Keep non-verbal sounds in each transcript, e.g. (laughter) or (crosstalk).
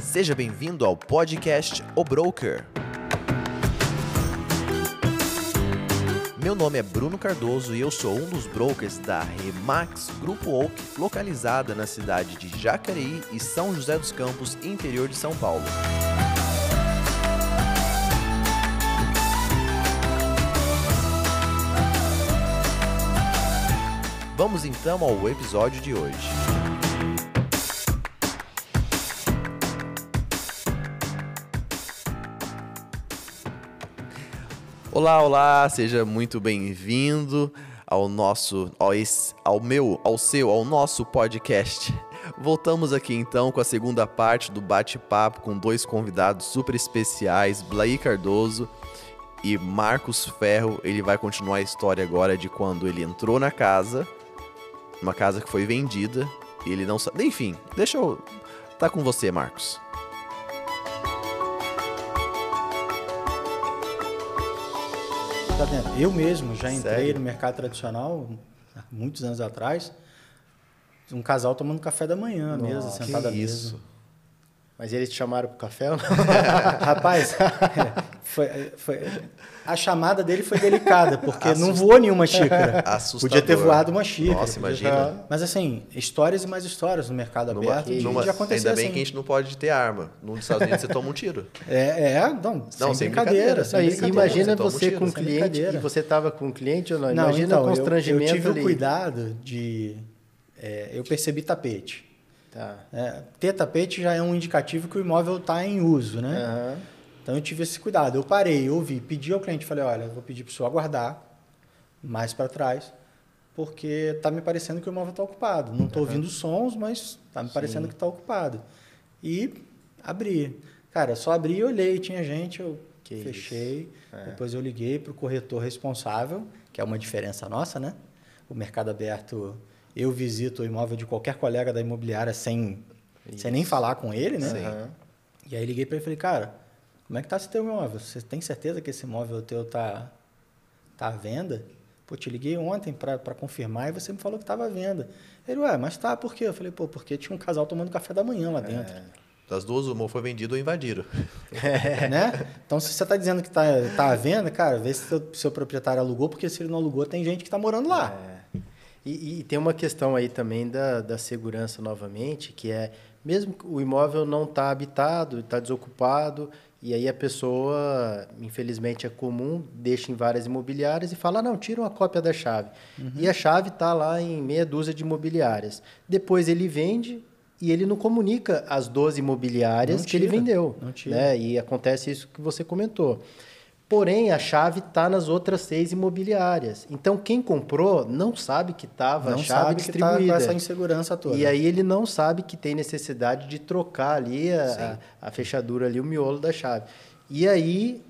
Seja bem-vindo ao podcast O Broker. Meu nome é Bruno Cardoso e eu sou um dos brokers da Remax Grupo Oak, localizada na cidade de Jacareí e São José dos Campos, interior de São Paulo. Vamos então ao episódio de hoje. Olá, olá, seja muito bem-vindo ao nosso, ao, esse, ao meu, ao seu, ao nosso podcast. Voltamos aqui então com a segunda parte do bate-papo com dois convidados super especiais, Blair Cardoso e Marcos Ferro. Ele vai continuar a história agora de quando ele entrou na casa, uma casa que foi vendida, ele não sabe. Enfim, deixa eu. Tá com você, Marcos. Tá vendo? Eu mesmo já entrei Sério? no mercado tradicional há muitos anos atrás. Um casal tomando café da manhã, à mesa, sentado à mesa. isso? Mas eles te chamaram pro café ou não? (laughs) Rapaz, (laughs) foi, foi- a chamada dele foi delicada, porque não voou nenhuma xícara. Assustador. (laughs) Podia ter voado uma xícara. Nossa, imagina. ter- Mas assim, histórias e mais histórias no mercado Numa- aberto. de- numa- de acontecer ainda bem assim. que a gente não pode ter arma. Nos Estados Unidos você toma um tiro. É, é, não, sem, sem brincadeira. brincadeira. sem brincadeira. imagina Você um tiro, com um cliente e você tava com um cliente ou não? Não, imagina então, o eu- constrangimento eu, tive ali. o cuidado de... é, eu percebi tapete. Tá. É, ter tapete já é um indicativo que o imóvel está em uso, né? Aham. Então eu tive esse cuidado. Eu parei, eu ouvi, pedi ao cliente, falei, olha, vou pedir para o senhor aguardar mais para trás, porque tá me parecendo que o imóvel está ocupado. Não estou ouvindo sons, mas tá me parecendo que está ocupado. E abri. Cara, só abri e olhei, tinha gente, eu Que fechei. É. Depois eu liguei para o corretor responsável, que é uma diferença nossa, né? O mercado aberto, eu visito o imóvel de qualquer colega da imobiliária sem, sem nem falar com ele, né? E aí liguei para ele e falei, cara, como é que tá esse teu imóvel? Você tem certeza que esse imóvel teu tá, tá à venda? Pô, te liguei ontem para confirmar e você me falou que estava à venda. Ele, ué, mas tá, por quê? Eu falei, pô, porque tinha um casal tomando café da manhã lá dentro. Das duas, uma foi vendido ou invadiram. (laughs) né? Então, se você tá dizendo que tá, tá à venda, cara, vê se seu, seu proprietário alugou, porque se ele não alugou, tem gente que tá morando lá. É. E, e tem uma questão aí também da, da segurança novamente, que é, mesmo que o imóvel não está habitado, está desocupado, e aí a pessoa, infelizmente é comum, deixa em várias imobiliárias e fala, "Ah, não, tira uma cópia da chave. Uhum. E a chave está lá em meia dúzia de imobiliárias. Depois ele vende e ele não comunica as 12 imobiliárias Não que ele tira, vendeu. tira. né? E acontece isso que você comentou. Porém, a chave está nas outras seis imobiliárias. Então, quem comprou não sabe que estava a não chave sabe que tá distribuída. essa insegurança toda. e aí ele não sabe que tem necessidade de trocar ali a, a, a fechadura ali, o miolo da chave. E aí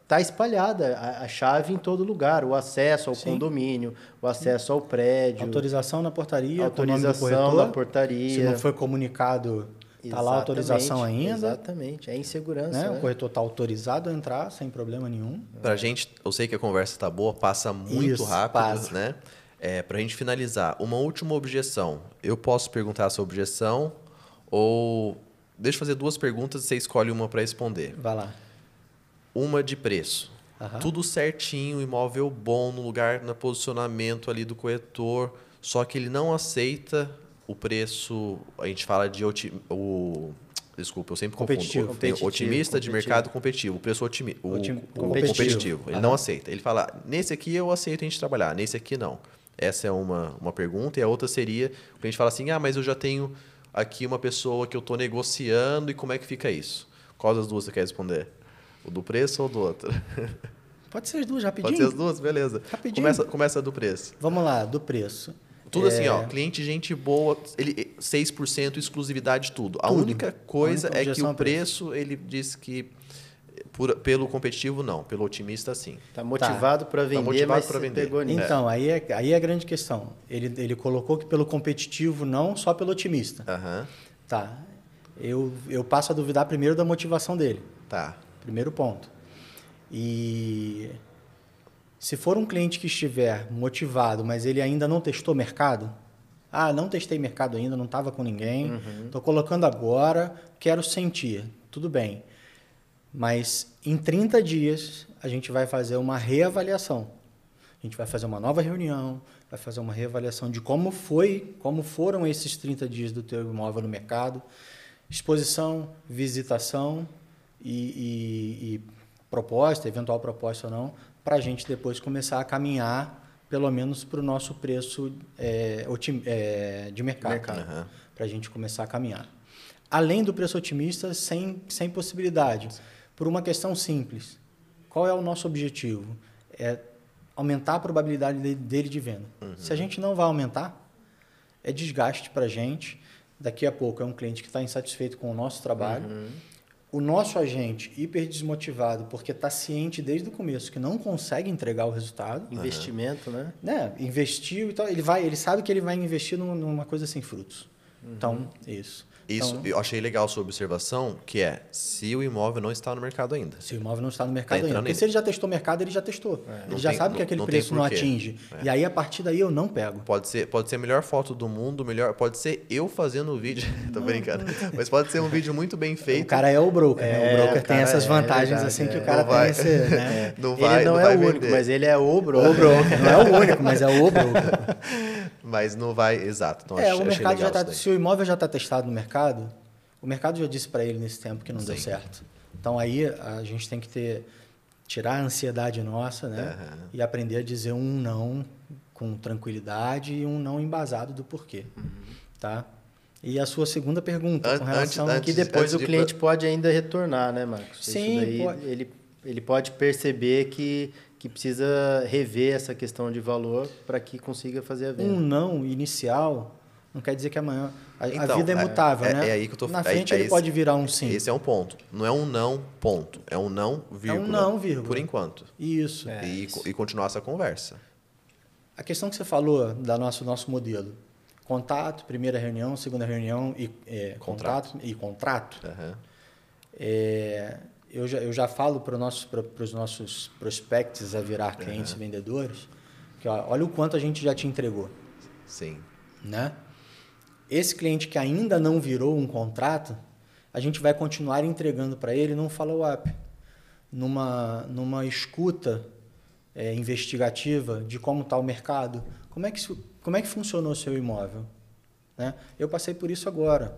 está espalhada a, a chave em todo lugar, o acesso ao Sim. condomínio, o acesso ao prédio, Autorização na portaria, autorização corretor. da portaria. Se não foi comunicado, tá lá a autorização Exatamente, ainda. Exatamente, é insegurança. né? né? O corretor está autorizado a entrar sem problema nenhum. Pra gente, eu sei que a conversa tá boa, passa muito Isso, rápido, passa. né? É, pra gente finalizar, uma última objeção. Eu posso perguntar a sua objeção ou deixa eu fazer duas perguntas e você escolhe uma para responder. Vai lá. Uma de preço. Aham. Tudo certinho, imóvel bom no lugar, no posicionamento ali do corretor, só que ele não aceita o preço, a gente fala de o desculpa, eu sempre Competitivo. confundo. Tem Competitivo, otimista de competitivo. mercado competitivo, o preço otimi, o, Otim- o competitivo. competitivo. Ele Aham. não aceita. Ele fala: "Nesse aqui eu aceito a gente trabalhar, nesse aqui não". Essa é uma, uma pergunta e a outra seria, o cliente fala assim: "Ah, mas eu já tenho aqui uma pessoa que eu estou negociando e como é que fica isso?". Qual das duas você quer responder? O do preço ou do outro? Pode ser as duas, rapidinho. Pode ser as duas? Beleza. Rapidinho. Começa, começa do preço. Vamos lá, do preço. Tudo É, assim, ó, cliente gente boa, ele 6% exclusividade tudo. A Tudo. única coisa A única é que o é preço. preço, ele diz que por- pelo competitivo não, pelo otimista sim. Tá motivado para vender, motivado mas pra você vender. pegou nisso. Então, aí é, aí é a grande questão. Ele, ele colocou que pelo competitivo, não só pelo otimista. Aham. Tá. Eu, eu passo a duvidar primeiro da motivação dele. Tá. Primeiro ponto. E se for um cliente que estiver motivado, mas ele ainda não testou mercado, Ah, não testei mercado ainda, não estava com ninguém, estou colocando agora, quero sentir. Tudo bem. Mas em 30 dias a gente vai fazer uma reavaliação. A gente vai fazer uma nova reunião, vai fazer uma reavaliação de como foi, como foram esses 30 dias do teu imóvel no mercado, exposição, visitação e, e, e proposta, eventual proposta ou não, para a gente depois começar a caminhar pelo menos para o nosso preço é, otim, é, de mercado, Mercado. Aham. para a gente começar a caminhar. Além do preço otimista, sem, sem possibilidade, por uma questão simples. Qual é o nosso objetivo? É aumentar a probabilidade de- dele de venda. Se a gente não vai aumentar, é desgaste para a gente. Daqui a pouco é um cliente que está insatisfeito com o nosso trabalho. O nosso agente hiper desmotivado porque está ciente desde o começo que não consegue entregar o resultado, Investimento, né? né? Investiu e tal, ele vai, ele sabe que ele vai investir num- numa coisa sem frutos. Então, isso. Isso, Então, eu achei legal sua observação, que é se o imóvel não está no mercado ainda. se o imóvel não está no mercado Tá ainda. Porque ainda. se ele já testou o mercado, ele já testou. Não ele já tem- sabe que não- aquele não preço não atinge. É. E aí, a partir daí, eu não pego. Pode ser, pode ser a melhor foto do mundo, melhor, pode ser eu fazendo o vídeo, (laughs) tô brincando. Mas pode ser um vídeo muito bem feito. O cara é o broker, né? É, O broker o tem cara essas é, vantagens, assim, que é. o cara Não vai. tem esse... Né? (laughs) Não vai, ele não, é o único, vender. mas ele é o broker. O broker. Não é o único, mas é o broker. (laughs) Mas não vai, exato. Então, É, achei, o mercado já tá, se o imóvel já está testado no mercado, o mercado já disse para ele nesse tempo que não deu Sim. certo. Então aí a gente tem que ter tirar a ansiedade nossa, né? Aham. E aprender a dizer um não com tranquilidade e um não embasado do porquê, tá? E a sua segunda pergunta An- com relação antes- Que depois o de- cliente pode ainda retornar, né, Marcos? Sim, Isso daí pode. Ele, ele pode perceber que, que precisa rever essa questão de valor para que consiga fazer a venda. um não inicial não quer dizer que amanhã a, a Então, vida é é- mutável, é- né? é aí que eu tô- Na é- frente é ele esse- pode virar um sim. Esse é um ponto. Não é um não, ponto. É um não, vírgula. não, vírgula. Por enquanto. Isso. É, e, isso. e continuar essa conversa. A questão que você falou da nosso nosso modelo, contato, primeira reunião, segunda reunião e é, Contrato. contato e contrato. É, eu, já, eu já falo para os nossos, para os nossos prospects a virar clientes e vendedores que ó, olha o quanto a gente já te entregou, Sim. né? Esse cliente que ainda não virou um contrato, a gente vai continuar entregando para ele num follow-up, numa, numa escuta é, investigativa de como está o mercado, como é, que, como é que funcionou o seu imóvel. Né? Eu passei por isso agora.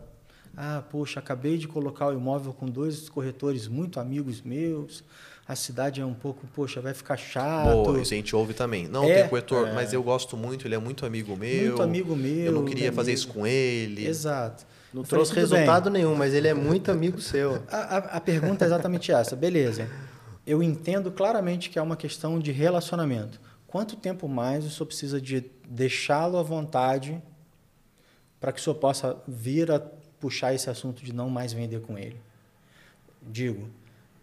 Ah, poxa, acabei de colocar o imóvel com dois corretores muito amigos meus. A cidade é um pouco, poxa, vai ficar chato. Boa, isso a gente ouve também. Não, É, tem corretor, mas eu gosto muito, ele é muito amigo meu. Muito amigo meu, Eu não queria muito fazer amigo. isso com ele. Exato. Não Eu falei, trouxe "Tudo bem." resultado nenhum, mas ele é muito amigo seu. A, a, a pergunta é exatamente essa. Beleza. Eu entendo claramente que é uma questão de relacionamento. Quanto tempo mais o senhor precisa de deixá-lo à vontade para que o senhor possa vir a puxar esse assunto de não mais vender com ele? Digo,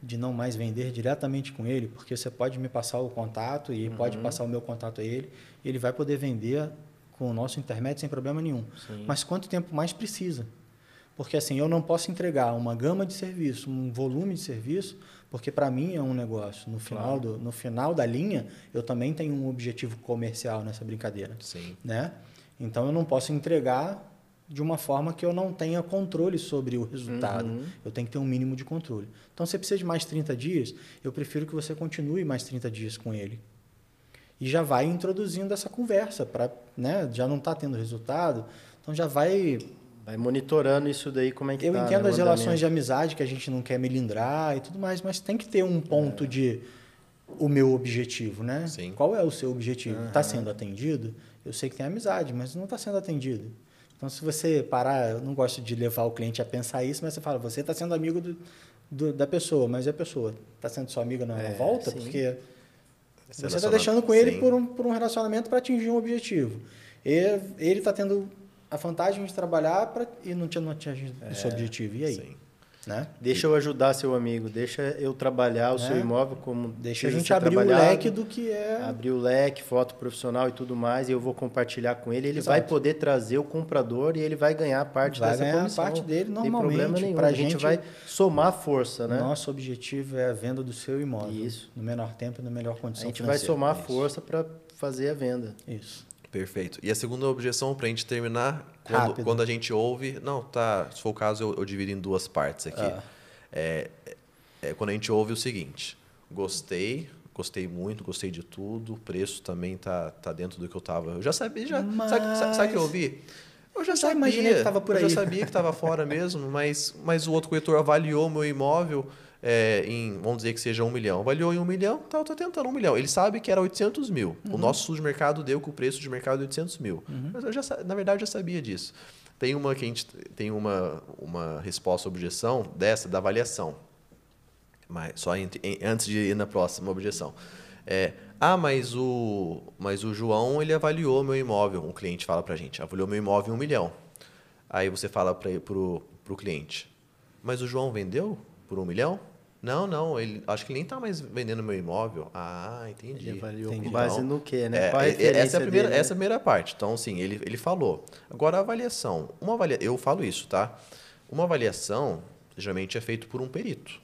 de não mais vender diretamente com ele, porque você pode me passar o contato e pode passar o meu contato a ele, e ele vai poder vender com o nosso intermédio sem problema nenhum. Sim. Mas quanto tempo mais precisa? Porque assim, eu não posso entregar uma gama de serviço, um volume de serviço, porque para mim é um negócio. No final, do, no final da linha, eu também tenho um objetivo comercial nessa brincadeira. Sim. Né? Então eu não posso entregar de uma forma que eu não tenha controle sobre o resultado. Uhum. Eu tenho que ter um mínimo de controle. Então, se você precisa de mais 30 dias, eu prefiro que você continue mais 30 dias com ele. E já vai introduzindo essa conversa, para né, já não está tendo resultado, então já vai Vai monitorando isso daí, como é que eu tá, entendo né, as relações de amizade que a gente não quer melindrar e tudo mais, mas tem que ter um ponto de o meu objetivo, né? Sim. Qual é o seu objetivo? Está sendo atendido? Eu sei que tem amizade, mas não está sendo atendido. Então, se você parar, eu não gosto de levar o cliente a pensar isso, mas você fala, você está sendo amigo do, do- da pessoa, mas a pessoa está sendo sua amiga na É, volta? sim. Porque você está deixando com ele Sim. por um, por um relacionamento para atingir um objetivo. E ele está tendo a vantagem de trabalhar pra, e não tinha não atingir o seu objetivo. E aí? Sim. Né? Deixa eu ajudar seu amigo, deixa eu trabalhar o seu É. imóvel como Deixa a gente abrir o leque do que é. abrir o leque, foto profissional e tudo mais, e eu vou compartilhar com ele. Ele Exato. vai poder trazer o comprador e ele vai ganhar parte Vai dessa ganhar comissão. parte dele Não tem normalmente, problema nenhum. pra a gente gente- vai somar força, né? Nosso objetivo é a venda do seu imóvel. Isso. No menor tempo e na melhor A condição gente vai somar Isso. força para fazer a venda. Isso. Perfeito. E a segunda objeção, para a gente terminar, quando, quando a gente ouve. Não, tá. Se for o caso, eu, eu divido em duas partes aqui. Ah. É, é quando a gente ouve o seguinte: gostei, gostei muito, gostei de tudo, o preço também tá, tá dentro do que eu tava. Eu já sabia, já. Sabe, sabe, sabe o que eu ouvi? Eu já Já sabia. que tava por eu aí. já sabia que estava fora mesmo, mas, mas o outro corretor avaliou meu imóvel é, em, vamos dizer que seja um milhão. Avaliou em um milhão, tá, eu tô tentando um milhão. Ele sabe que era 800 mil. Uhum. O nosso estudo de mercado deu que o preço de mercado é 800 mil. Mas eu já, na verdade, eu já sabia disso. Tem uma que a gente tem uma, uma resposta objeção dessa, da avaliação. Mas só em- antes de ir na próxima objeção. É, ah, mas o, mas o João ele avaliou meu imóvel. Um cliente fala para a gente, avaliou meu imóvel em um milhão. Aí você fala para o cliente, mas o João vendeu por um milhão? Não, não, ele, acho que ele nem está mais vendendo meu imóvel. Ah, entendi. Ele avaliou Entendi. com base Então, no quê, né? é, Qual a é- essa, é a primeira, dele, né? essa é a primeira parte. Então, sim, ele, ele falou. Agora, a avaliação. Uma avalia, eu falo isso, tá? Uma avaliação, geralmente, é feita por um perito.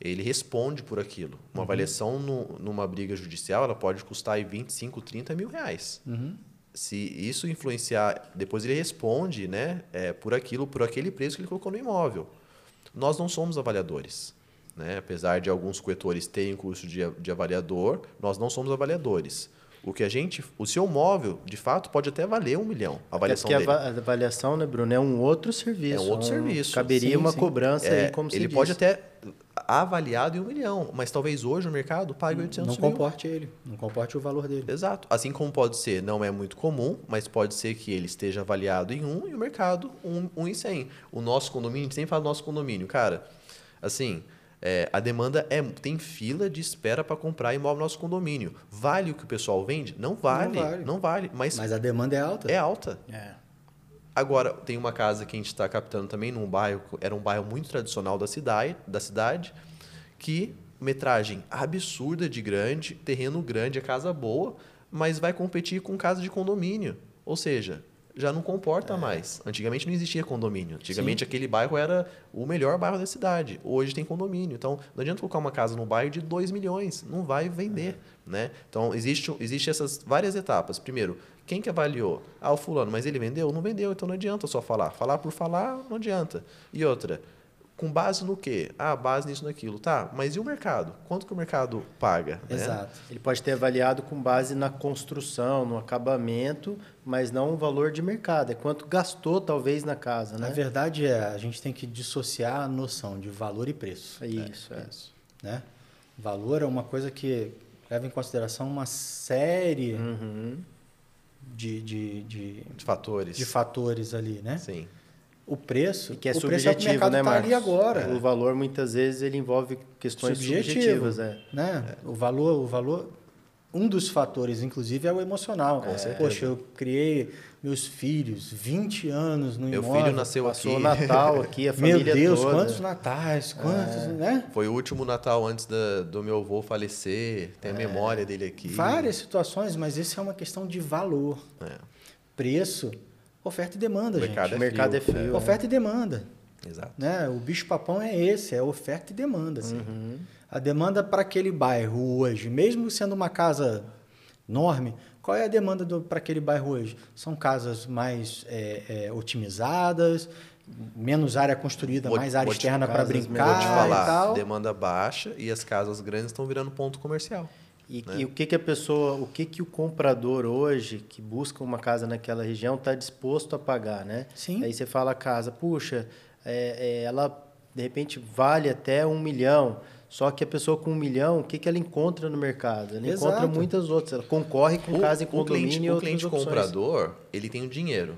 Ele responde por aquilo. Uhum. Uma avaliação no- numa briga judicial, ela pode custar aí 25, 30 mil reais. Uhum. Se isso influenciar, depois ele responde né, é, por aquilo, por aquele preço que ele colocou no imóvel. Nós não somos avaliadores. Né? Apesar de alguns corretores terem curso de, de avaliador, nós não somos avaliadores. O que a gente, o seu móvel, de fato, pode até valer um milhão. A Até avaliação porque a dele. a avaliação, né, Bruno, é um outro serviço. É um outro um- serviço. Caberia Sim, uma sim. cobrança É, aí, como se ele diz. pode até avaliado em um milhão, mas talvez hoje o mercado pague 800 Não mil. comporte ele, não comporte o valor dele. Exato. Assim como pode ser, não é muito comum, mas pode ser que ele esteja avaliado em um e o mercado um, um em 100. O nosso condomínio, a gente sempre fala do nosso condomínio, cara, assim, é, a demanda é tem fila de espera para comprar imóvel no nosso condomínio. Vale o que o pessoal vende? Não vale, não vale. vale, mas, Mas a demanda é alta. é alta. É. Agora, tem uma casa que a gente está captando também num bairro, era um bairro muito tradicional da cidade, da cidade que metragem absurda de grande, terreno grande, é casa boa, mas vai competir com casa de condomínio. Ou seja, já não comporta mais. Antigamente não existia condomínio. Antigamente aquele bairro era o melhor bairro da cidade. Hoje tem condomínio. Então, não adianta colocar uma casa num bairro de 2 milhões. Não vai vender. Né? Então, existe, existe essas várias etapas. Primeiro, quem que avaliou? Ah, o fulano, mas ele vendeu? Não vendeu, então não adianta só falar. Falar por falar não adianta. E outra, com base no quê? Ah, base nisso, naquilo. Tá, mas e o mercado? Quanto que o mercado paga? né? Exato. Ele pode ter avaliado com base na construção, no acabamento, mas não o valor de mercado. É quanto gastou, talvez, na casa, Na né? verdade, é, a gente tem que dissociar a noção de valor e preço. É isso, é. Né? Valor é uma coisa que leva em consideração uma série Uhum. de, de, de, De fatores. de fatores ali, né? Sim. O preço, que é o preço é o que o subjetivo, mercado né, está Marcos? ali agora. O valor, muitas vezes, ele envolve questões Subjetivo, subjetivas. É. né? O valor, o valor, um dos fatores, inclusive, é o emocional. certeza. Poxa, eu criei meus filhos 20 anos no Meu imóvel. filho nasceu Passou aqui. Natal (laughs) aqui, a Meu família Deus, toda. quantos natais, quantos, né? Foi o último Natal antes da- do meu avô falecer. Tem a memória dele aqui. Várias situações, mas isso é uma questão de valor. É, Preço, oferta e demanda, O mercado gente. O mercado é frio, frio. Oferta e demanda. exato. Né? O bicho-papão é esse, é oferta e demanda. assim. Uhum. A demanda para aquele bairro hoje, mesmo sendo uma casa enorme, qual é a demanda para aquele bairro hoje? São casas mais é, é, otimizadas, menos área construída, mais área externa para brincar Vou te e falar, tal. demanda baixa e as casas grandes estão virando ponto comercial. E, né? e o que, que a pessoa, o que, que o comprador hoje, que busca uma casa naquela região, está disposto a pagar, né? Sim. Aí você fala a casa, puxa, é, é, ela de repente vale até um milhão. Só que a pessoa com um milhão, o que, que ela encontra no mercado? Ela Exato. encontra muitas outras. Ela concorre com casa em o condomínio cliente, e o outras cliente opções. comprador, ele tem o dinheiro.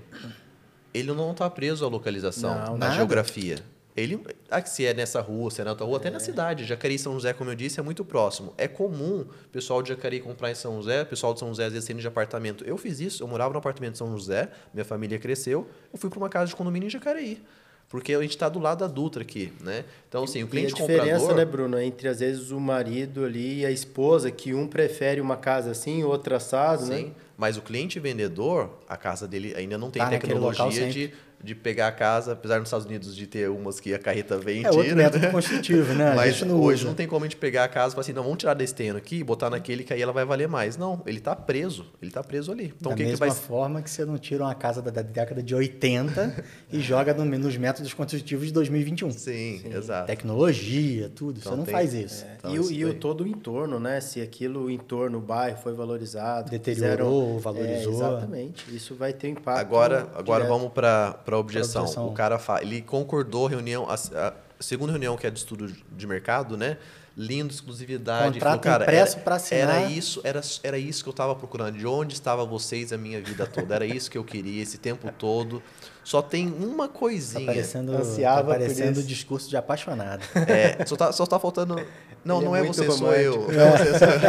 Ele não está preso à localização, Não, na nada. geografia. Ele, ah, se é nessa rua, se é na outra rua, até na cidade. Jacareí e São José, como eu disse, é muito próximo. É comum o pessoal de Jacareí comprar em São José, o pessoal de São José às vezes saindo de apartamento. Eu fiz isso, eu morava no apartamento de São José, minha família cresceu, eu fui para uma casa de condomínio em Jacareí. Porque a gente está do lado da Dutra aqui, né? Então, assim, o E a cliente diferença, comprador... né, Bruno, entre às vezes o marido ali e a esposa, que um prefere uma casa assim, outro assado, Sim, né? mas o cliente vendedor, a casa dele ainda não tem Tá tecnologia de de pegar a casa, apesar nos Estados Unidos de ter umas que a carreta vem e É outro tira. método né? construtivo, né? (laughs) Mas não hoje usa. não tem como a gente pegar a casa e falar assim, não, vamos tirar desse terreno aqui e botar naquele que aí ela vai valer mais. Não, ele tá preso. Ele tá preso ali. Então da que, que mesma vai forma que você não tira uma casa da, da década de 80 (laughs) e joga no- nos métodos construtivos de 2021. Sim, exato. Tecnologia, tudo. Então você não tem- faz isso. Então, e isso e o todo o entorno, né? Se aquilo, o entorno, o bairro foi valorizado. Deteriorou, fizeram- valorizou. É, exatamente. Isso vai ter um impacto. Agora, agora direto. vamos para a objeção. objeção. O cara fala, ele concordou reunião, a, a segunda reunião que é de estudo de mercado, né? Lindo, exclusividade. Contrato Falou, cara, impresso era, pra assinar. Era isso, era, era isso que eu estava procurando. De onde estavam vocês a minha vida toda? Era isso que eu queria esse tempo todo. Só tem uma Tá coisinha. parecendo, Ansiava tá parecendo isso. discurso de apaixonado. É, só, tá, só tá faltando. Não, Ele não é é, você, sou eu. é você, sou eu.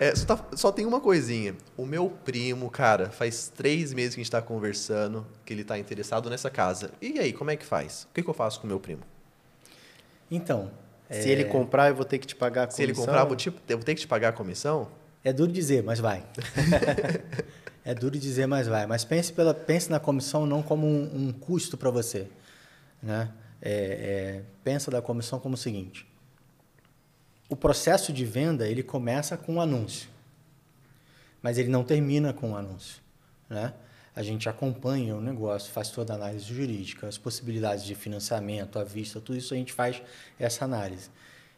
É, só, tá- só tem uma coisinha. O meu primo, cara, faz três meses que a gente tá conversando que ele tá interessado nessa casa. E aí, como é que faz? O que, que eu faço com o meu primo? Então, Se ele comprar, eu vou ter que te pagar a comissão. Se ele comprar, eu vou, te- eu vou ter que te pagar a comissão? é duro dizer, mas vai. (laughs) é duro dizer, mas vai. Mas pense, pela, pense na comissão não como um, um custo para você. Né? É, é, pensa da comissão como o seguinte. O processo de venda ele começa com um anúncio, mas ele não termina com o um anúncio. Né? A gente acompanha o negócio, faz toda a análise jurídica, as possibilidades de financiamento, a vista, tudo isso a gente faz essa análise.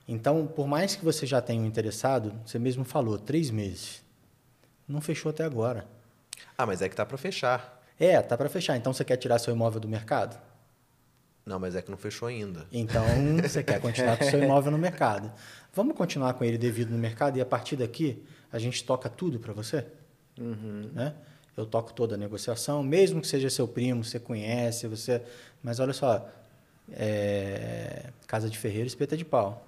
Então, por mais que você já tenha um interessado, você mesmo falou, três meses. Não fechou até agora. Ah, mas é que tá para fechar. É, tá para fechar. Então você quer tirar seu imóvel do mercado? Não, mas é que não fechou ainda. Então (laughs) você quer continuar com seu imóvel no mercado. Vamos continuar com ele devido no mercado e a partir daqui a gente toca tudo para você? Né? Eu toco toda a negociação, mesmo que seja seu primo, você conhece, você. Mas olha só, é, casa de ferreiro, espeta de pau,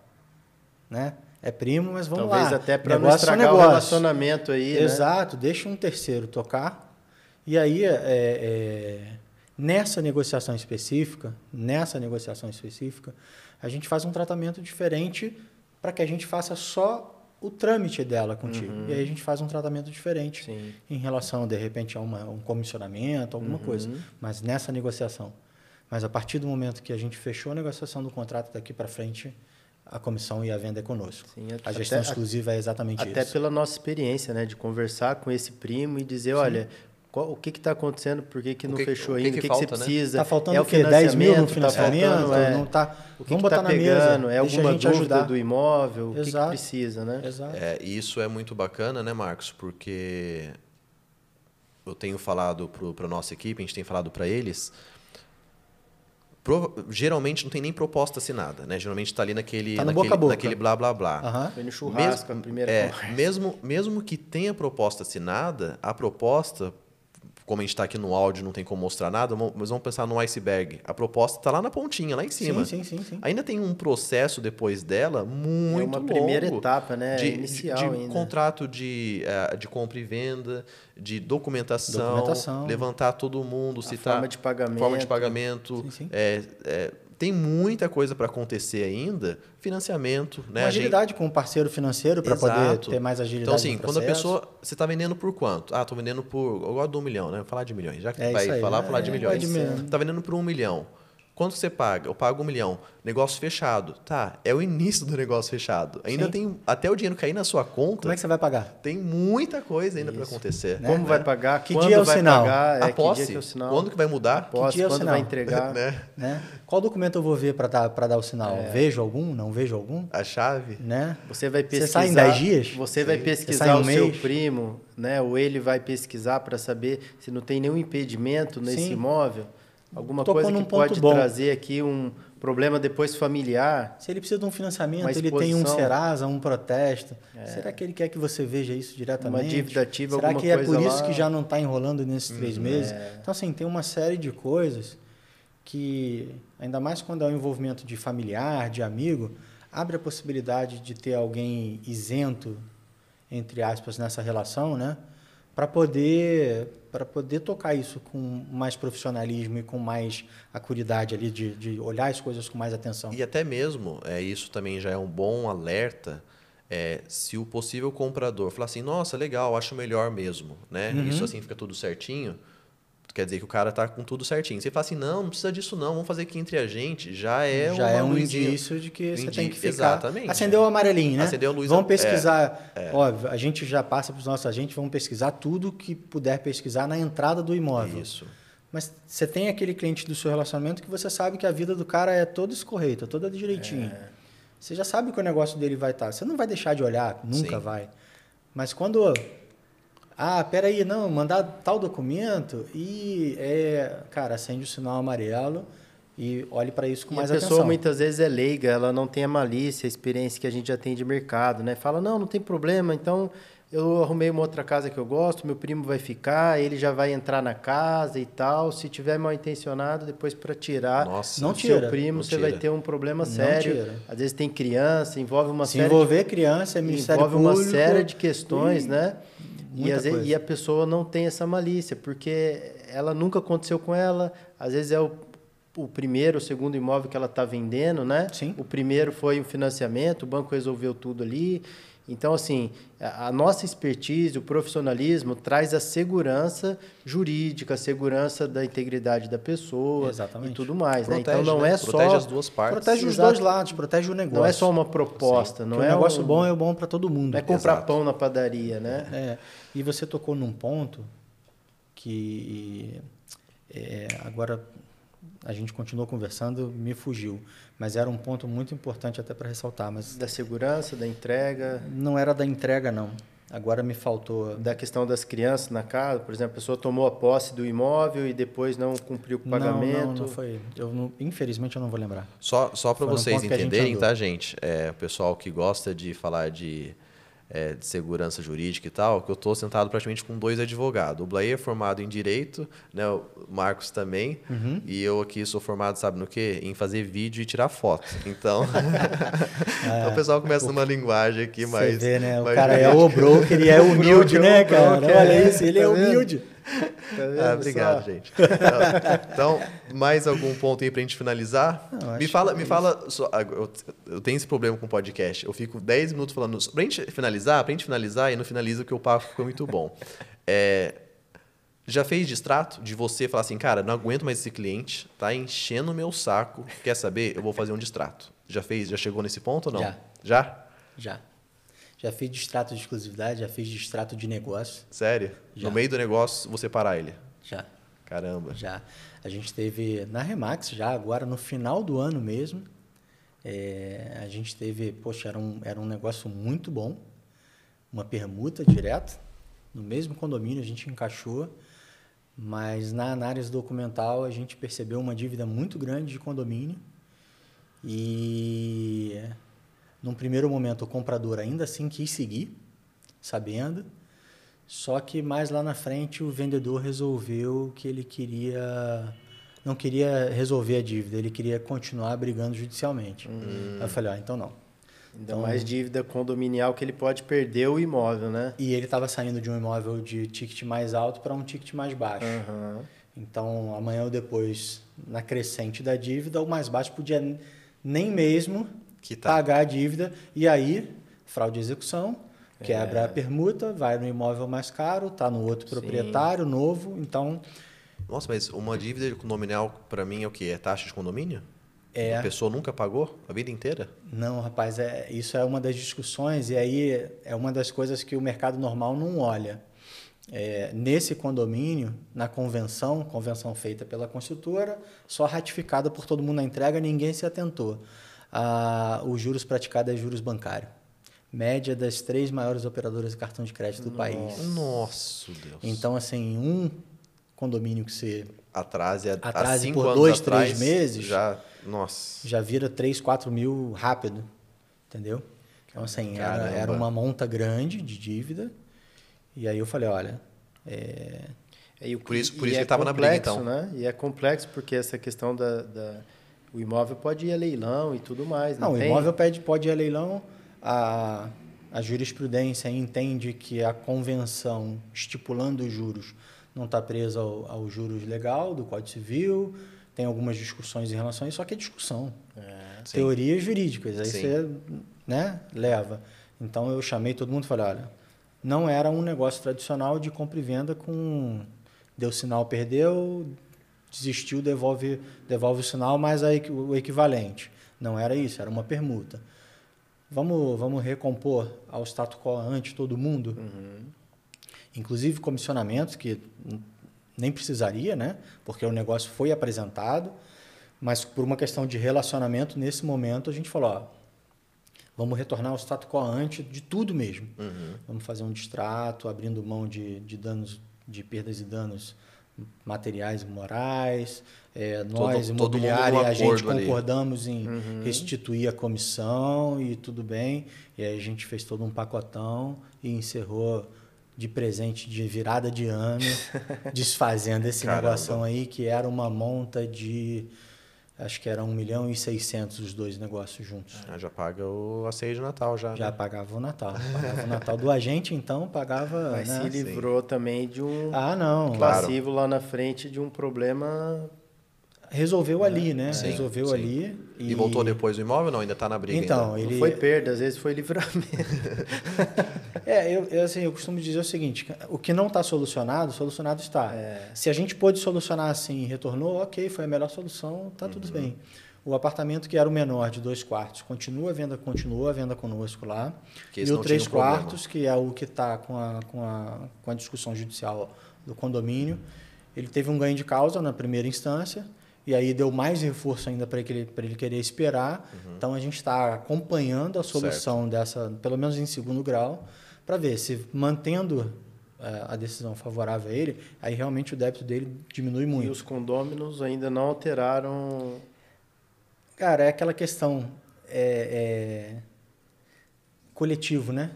né? É primo, mas vamos Talvez lá. até para não Negócio é estragar o relacionamento aí, né? Exato, deixa um terceiro tocar. E aí, é, é, nessa negociação específica, nessa negociação específica, a gente faz um tratamento diferente para que a gente faça só o trâmite dela contigo. E aí a gente faz um tratamento diferente Sim. em relação, de repente, a uma- um comissionamento, alguma coisa. Mas nessa negociação. Mas a partir do momento que a gente fechou a negociação do contrato daqui para frente, a comissão e a venda é conosco. Sim, a até- gestão até- exclusiva é exatamente Até isso. pela nossa experiência, né? De conversar com esse primo e dizer, olha, qual- o que está acontecendo, por que, que não que- fechou o que ainda, que o que, que você falta, né? precisa. Tá faltando é o quê? 10 mil no tá financiamento? faltando, é, não tá, o que vamos que botar tá na pegando, mesa. é deixa a alguma gente dúvida ajudar. do imóvel, o que, que Exato. precisa, né? Exato. É, e isso é muito bacana, né, Marcos? Porque eu tenho falado para a nossa equipe, a gente tem falado para eles. prova- geralmente não tem nem proposta assinada, né? Geralmente está ali naquele, Tá naquele, boca naquele blá blá blá. Aham. Foi no churrasco, Mesmo- a primeira é, conversa. mesmo, mesmo que tenha proposta assinada, a proposta, como a gente está aqui no áudio, não tem como mostrar nada, mas vamos pensar no iceberg. A proposta está lá na pontinha, lá em cima. Sim, sim, sim, sim. Ainda tem um processo depois dela muito é uma longo primeira etapa, né? de, Inicial de, de ainda. contrato de, eh, de compra e venda, de documentação, Documentação. levantar todo mundo, citar forma de pagamento. forma de pagamento. Sim, sim. É, é, tem muita coisa para acontecer ainda. Financiamento, né? Uma A gente- agilidade com o parceiro financeiro para poder ter mais agilidade Então, assim, quando a pessoa. Você está vendendo por quanto? Ah, estou vendendo por. Eu gosto de um milhão, né? Vou falar de milhões. Já que É vai aí, falar, né? falar de É, milhões. de milhão. Está vendendo por um milhão. Quanto você paga? Eu pago um milhão. Negócio fechado. Tá, é o início do negócio fechado. Ainda Sim. tem. Até o dinheiro cair na sua conta, Como é que você vai pagar? tem muita coisa ainda para acontecer. Né? Como vai pagar? Que quando dia é o vai sinal? pagar? É, A que posse. dia que é o sinal? Quando que vai mudar? A posse, Que dia é o quando sinal? vai entregar? (laughs) Né? Né? Qual documento eu vou ver para dar, pra dar o sinal? É. Vejo algum? Não vejo algum? A chave? Né? Você vai Você pesquisar. sai em 10 dias? Você vai Sim. Você pesquisar um o seu primo, né? Ou ele vai pesquisar para saber se não tem nenhum impedimento nesse Sim. imóvel. Alguma Tocou coisa que pode bom. trazer aqui um problema depois familiar. Se ele precisa de um financiamento, ele tem um. Serasa, um protesto. Será que ele quer que você veja isso diretamente? Uma dívida ativa, Será alguma que é por isso lá? que já não está enrolando nesses três meses? É. Então, assim, tem uma série de coisas que, ainda mais quando é um envolvimento de familiar, de amigo, abre a possibilidade de ter alguém isento, entre aspas, nessa relação, né? Para poder, para poder tocar isso com mais profissionalismo e com mais acuridade ali, de, de olhar as coisas com mais atenção. E até mesmo, é, isso também já é um bom alerta, é, se o possível comprador falar assim, nossa, legal, acho melhor mesmo, né? Uhum. Isso assim fica tudo certinho. Quer dizer que o cara tá com tudo certinho. Você fala assim, não, não precisa disso não, vamos fazer aqui entre a gente. Já é já é um luzinha. indício de que você Indi- tem que ficar. Exatamente. Acendeu o amarelinho, né? Acendeu a luz, Vamos é, pesquisar. Óbvio, a gente já passa para os nossos agentes, vamos pesquisar tudo que puder pesquisar na entrada do imóvel. Isso. Mas você tem aquele cliente do seu relacionamento que você sabe que a vida do cara é toda escorreita, toda direitinho. É. Você já sabe que o negócio dele vai estar. Você não vai deixar de olhar, nunca Sim. vai. Mas quando. Ah, peraí, não, mandar tal documento e, é, cara, acende o sinal amarelo e olhe para isso com E mais a pessoa atenção. muitas vezes é leiga, ela não tem a malícia, a experiência que a gente já tem de mercado, né? Fala, não, não tem problema, então eu arrumei uma outra casa que eu gosto, meu primo vai ficar, ele já vai entrar na casa e tal. Se tiver mal intencionado, depois para tirar Nossa. Não o tira, seu primo, não você vai ter um problema sério. Às vezes tem criança, envolve uma Se série de envolver criança, é Ministério envolve uma Público. série de questões, Ih, né? E, muita vezes- coisa. e a pessoa não tem essa malícia, porque ela nunca aconteceu com ela, às vezes é o, o primeiro, o segundo imóvel que ela está vendendo, né? Sim. O primeiro foi um financiamento, o banco resolveu tudo ali. Então, assim, a nossa expertise, o profissionalismo traz a segurança jurídica, a segurança da integridade da pessoa Exatamente. e tudo mais, né? Protege, Então, não né? é Protege só as duas partes. Protege os Exato. dois lados, protege o negócio. não é só uma proposta, não Porque é o negócio um- bom é bom para todo mundo. não é comprar Exato. pão na padaria, né? É, e você tocou num ponto que é, agora a gente continuou conversando, me fugiu, mas era um ponto muito importante até para ressaltar, mas Da segurança, da entrega, não era da entrega não. Agora me faltou. da questão das crianças na casa, por exemplo, a pessoa tomou a posse do imóvel e depois não cumpriu com o pagamento. Não, não, não foi. Eu não- infelizmente eu não vou lembrar. Só, só para vocês gente entenderem, andou. tá, gente? É, o pessoal que gosta de falar de, é, de segurança jurídica e tal, que eu estou sentado praticamente com dois advogados. O Blair é formado em Direito, né, o Marcos também, Uhum. e eu aqui sou formado, sabe no quê? Em fazer vídeo e tirar foto. Então, (laughs) (laughs) então o pessoal começa numa linguagem aqui mais... Você vê, né? O cara é o broker e é (laughs) humilde, broker, né, o cara? Olha é. isso, ele é Tá humilde. Tá Ah, obrigado, só? gente. (laughs) Então, mais algum ponto aí pra gente finalizar? Não, acho me fala, me é fala. só- ah, eu, eu tenho esse problema com podcast. Eu fico 10 minutos falando. Pra gente finalizar, pra gente finalizar, e não finaliza que o papo ficou muito bom. (laughs) É, já fez distrato de você falar assim, cara, não aguento mais esse cliente, tá enchendo o meu saco. Quer saber? Eu vou fazer um distrato. Já fez? Já chegou nesse ponto ou não? Já. Já? Já. Já fiz distrato de exclusividade, já fiz distrato de negócio. Sério? Já. No meio do negócio, você parar ele. Já. Caramba. Já. A gente teve na Remax, já agora no final do ano mesmo. é, a gente teve, poxa, era um, era um negócio muito bom. Uma permuta direta. No mesmo condomínio a gente encaixou. Mas na análise documental a gente percebeu uma dívida muito grande de condomínio. E num primeiro momento o comprador ainda assim quis seguir, sabendo. Só que mais lá na frente o vendedor resolveu que ele queria não queria resolver a dívida, ele queria continuar brigando judicialmente. Aí eu falei, ó, então não. Ainda Então- mais dívida condominial que ele pode perder o imóvel, né? E ele estava saindo de um imóvel de ticket mais alto para um ticket mais baixo. Aham. Então, amanhã ou depois, na crescente da dívida, o mais baixo podia nem mesmo Quitar. pagar a dívida. E aí, fraude de execução, quebra É. a permuta, vai no imóvel mais caro, está no outro Sim. proprietário novo. Então, Nossa, mas uma dívida condominial pra mim é o quê? É taxa de condomínio? É. A pessoa nunca pagou a vida inteira? não, rapaz, é, isso é uma das discussões e aí é uma das coisas que o mercado normal não olha. É, nesse condomínio, na convenção, convenção feita pela construtora, só ratificada por todo mundo na entrega, ninguém se atentou. Ah, os juros praticados é juros bancário. Média das três maiores operadoras de cartão de crédito do país. Nossa, Deus. Então, assim, um condomínio que você atrase, Atrase por dois, atrás, três meses. Já, nossa. já vira 3, 4 mil rápido, entendeu? Então, assim, era, era uma monta grande de dívida. E aí eu falei, olha, é, É, e o- Por isso- por e isso é que tava na briga, então. Né? E é complexo porque essa questão da, da- o imóvel pode ir a leilão e tudo mais. Não, Não, o tem? imóvel pede, pode ir a leilão, a, a jurisprudência entende que a convenção estipulando os juros não está presa ao, ao juros legal do Código Civil, tem algumas discussões em relação a isso, só que é discussão. Sim. Teorias jurídicas, aí Sim. você né, leva. Então eu chamei todo mundo e falei, olha, não era um negócio tradicional de compra e venda com Deu sinal, perdeu, desistiu, devolve, devolve o sinal, mais a, o equivalente. Não era isso, era uma permuta. Vamos, vamos recompor ao status quo ante todo mundo? Uhum. Inclusive comissionamentos, que nem precisaria, né? porque o negócio foi apresentado, mas por uma questão de relacionamento, nesse momento a gente falou, ó, vamos retornar ao status quo ante de tudo mesmo. Uhum. Vamos fazer um distrato, abrindo mão de, de danos, de perdas e danos materiais e morais. É, nós, todo, imobiliária, todo a gente ali. concordamos em Uhum. restituir a comissão e tudo bem. E aí a gente fez todo um pacotão e encerrou de presente de virada de ano, (laughs) desfazendo esse Caramba. negócio aí, que era uma monta de. Acho que era 1 milhão e 600 os dois negócios juntos. Ah, já paga o a ceia de Natal já. Já né? pagava o Natal. Pagava o Natal do agente, então pagava. Mas né? se livrou também de um Ah, não. Claro. passivo lá na frente de um problema. Resolveu ali, né? Sim, Resolveu sim. ali. E... voltou depois do imóvel? Não, ainda tá na briga. Então, ainda. ele. Não foi perda, às vezes foi livramento. (laughs) É, eu, eu, assim, eu costumo dizer o seguinte: o que não está solucionado, solucionado está. Se a gente pôde solucionar assim e retornou, ok, foi a melhor solução, tá tudo Uhum. bem. O apartamento que era o menor, de dois quartos, continua a venda, continua a venda conosco lá. Que e o três um problema. quartos, que é o que está com a, com, a, com a discussão judicial do condomínio, ele teve um ganho de causa na primeira instância. E aí deu mais reforço ainda para ele, pra ele querer esperar. Então a gente está acompanhando a solução dessa, pelo menos em segundo grau, para ver se mantendo eh, a decisão favorável a ele, aí realmente o débito dele diminui E muito. os condôminos ainda não alteraram. Cara, é aquela questão é, é, coletivo, né?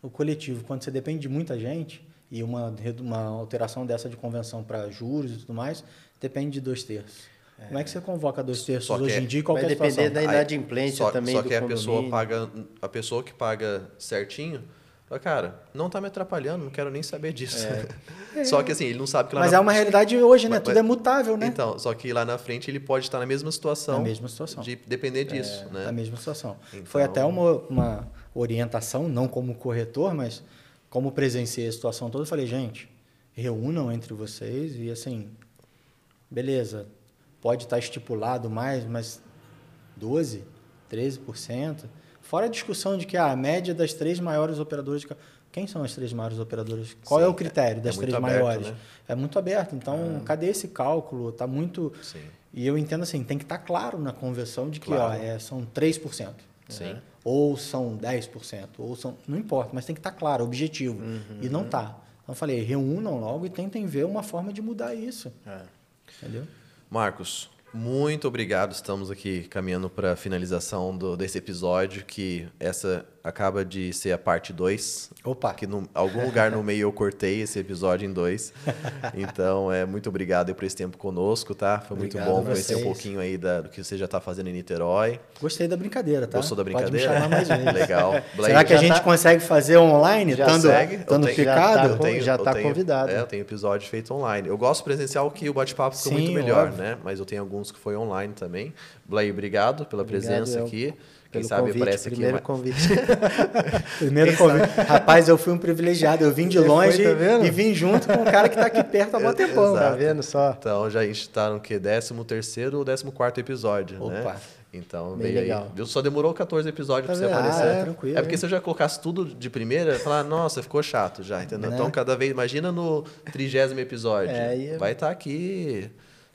O coletivo, quando você depende de muita gente e uma, uma alteração dessa de convenção para juros e tudo mais, depende de dois terços. Como é que você convoca dois terços Só hoje é- em dia em Vai qualquer depender situação? da Aí, inadimplência só, também só do que a pessoa paga a pessoa que paga certinho fala, cara não tá me atrapalhando não quero nem saber disso (laughs) só que assim ele não sabe que lá Mas na... é uma realidade hoje, né? Mas- Tudo é mutável, né? então só que lá na frente ele pode estar na mesma situação Na mesma situação. de depender disso Na né mesma situação. Então- Foi até uma, uma orientação, não como corretor, mas como presenciei a situação toda, eu falei, gente, reúnam entre vocês e assim, beleza, pode estar estipulado mais, mas 12, 13%. Fora a discussão de que ah, a média das três maiores operadoras de quem são as três maiores operadoras? Qual Sim, é o critério é- das é três aberto, maiores? né? É muito aberto. Então, cadê esse cálculo? Está muito. sim E eu entendo assim, tem que estar claro na conversão de que Claro. ó, é, são 3%. Sim. Ou são 10%, ou são. Não importa, mas tem que estar claro, objetivo. E não tá. Então eu falei, reúnam logo e tentem ver uma forma de mudar isso. É. Entendeu? Marcos, muito obrigado. Estamos aqui caminhando para a finalização do, desse episódio, que essa acaba de ser a parte 2. Opa! Que em algum lugar no meio eu cortei esse episódio em dois. Então, é muito obrigado por esse tempo conosco, tá? Foi muito Obrigado bom a conhecer um pouquinho aí da- do que você já está fazendo em Niterói. Gostei da brincadeira, tá? Gostou da Pode me brincadeira? chamar mais (laughs) vezes. Legal. Será que a já gente tá- consegue fazer online, Já estando, segue? estando Eu tenho- picado? Já tá- já eu tá convidado. É, eu tenho episódio feito online. Eu gosto presencial que o bate-papo fica Sim, muito melhor, óbvio. né? Mas eu tenho alguns que foi online também. Blair, obrigado pela Obrigado, presença eu- aqui. Quem Pelo sabe convite, aparece aqui primeiro convite. (laughs) Primeiro convite. Rapaz, eu fui um privilegiado. Eu vim de Você longe foi, tá e vim junto com o cara que está aqui perto há mó (laughs) tempão. tá vendo só? Então já a gente tá no que? 13 terceiro ou 14 quarto episódio, Opa. né? Então Bem veio legal. aí. Só demorou 14 episódios Tá pra você vendo? aparecer. Ah, é, tranquilo, é porque hein? se eu já colocasse tudo de primeira, falar, nossa, ficou chato já, entendeu? Né? Então cada vez, imagina no trigésimo episódio. É, aí- Vai estar aqui.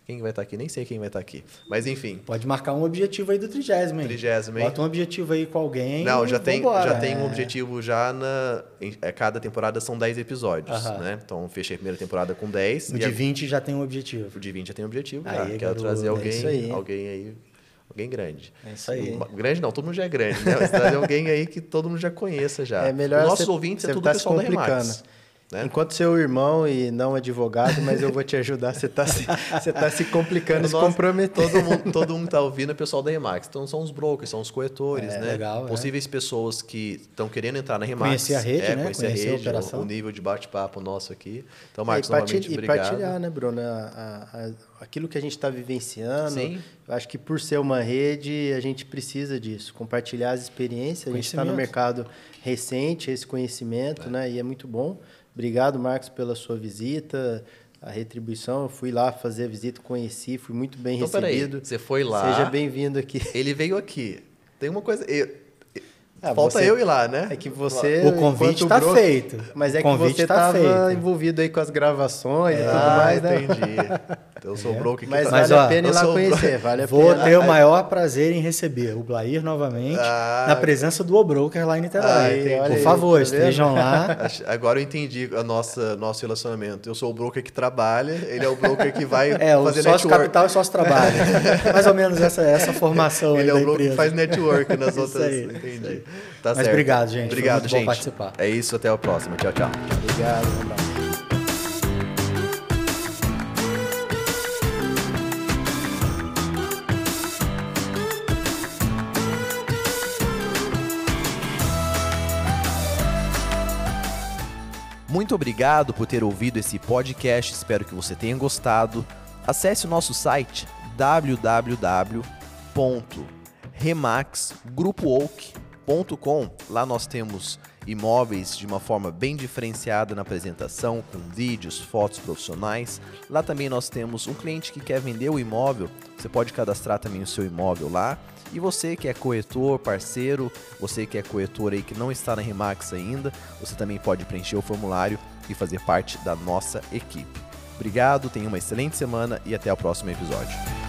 Quem vai estar aqui? Nem sei quem vai estar aqui. Mas enfim. Pode marcar um objetivo aí do trigésimo, hein? Trigésimo, hein? Bota um objetivo aí com alguém. Não, já tem, já tem um É. objetivo já na. Em, é, cada temporada são 10 episódios, Aham. né? Então fechei a primeira temporada com 10. O de a- 20 já tem um objetivo. O de 20 já tem objetivo, Aí, já. Quero garoto, trazer é alguém, aí. alguém aí, alguém grande. É isso aí. Grande não, todo mundo já é grande, né? Mas trazer (laughs) alguém aí que todo mundo já conheça já. É melhor Os nossos você- ouvintes é você tudo tá pessoal da. Remax. Né? Enquanto seu irmão e não advogado, mas eu vou te ajudar. Você está se, você tá se complicando, se comprometendo. Todo mundo, todo mundo tá ouvindo é pessoal da Remax. Então são os brokers, são os corretores, É, né? legal, é. Possíveis pessoas que estão querendo entrar na Remax. Conhecer a rede, é, né? Conhecer, Conhecer a a rede, operação. o, o nível de bate-papo nosso aqui. Então, É, Marcos, e, partilha- novamente, e obrigado. partilhar, né, Bruno? A- a- a- aquilo que a gente está vivenciando. Sim. Eu acho que por ser uma rede, a gente precisa disso. Compartilhar as experiências. A gente está no mercado recente, esse conhecimento, né? E é muito bom. Obrigado, Marcos, pela sua visita. a retribuição. Eu fui lá fazer a visita, conheci, fui muito bem Então, peraí, recebido. você foi lá. Seja bem-vindo aqui. Ele veio aqui. Tem uma coisa. eu- Ah, falta você- eu ir lá, né? É que você. O convite tá broker- feito. Mas é O que você tá estava feito. envolvido aí com as gravações e tudo Ah, mais, né? entendi. (laughs) Então, eu sou o broker que Mas, tá- Mas, vale ó, a pena ir lá o conhecer, vale a Vou pena. ter o maior prazer em receber o Blair novamente Ah. na presença do O-Broker lá em Niterói. Ah. Por favor, tá estejam lá. (laughs) Agora eu entendi a nossa nosso relacionamento. Eu sou o broker que trabalha, ele é o broker que vai (laughs) É, o fazer sócio network. capital e sócio trabalho. (laughs) Mais ou menos essa, essa formação aí Ele é o broker que faz network nas Isso outras. aí, entendi. Tá Mas certo. obrigado, gente. Foi Obrigado, muito bom gente. participar. É isso, até a próxima. Tchau, tchau. Obrigado, um abraço. Muito obrigado por ter ouvido esse podcast, espero que você tenha gostado. Acesse o nosso site www.remaxgrupook.com. Lá nós temos imóveis de uma forma bem diferenciada na apresentação, com vídeos, fotos profissionais. Lá também nós temos um cliente que quer vender o imóvel, você pode cadastrar também o seu imóvel lá. E você que é corretor, parceiro, você que é corretor aí que não está na Remax ainda, você também pode preencher o formulário e fazer parte da nossa equipe. Obrigado, tenha uma excelente semana e até o próximo episódio.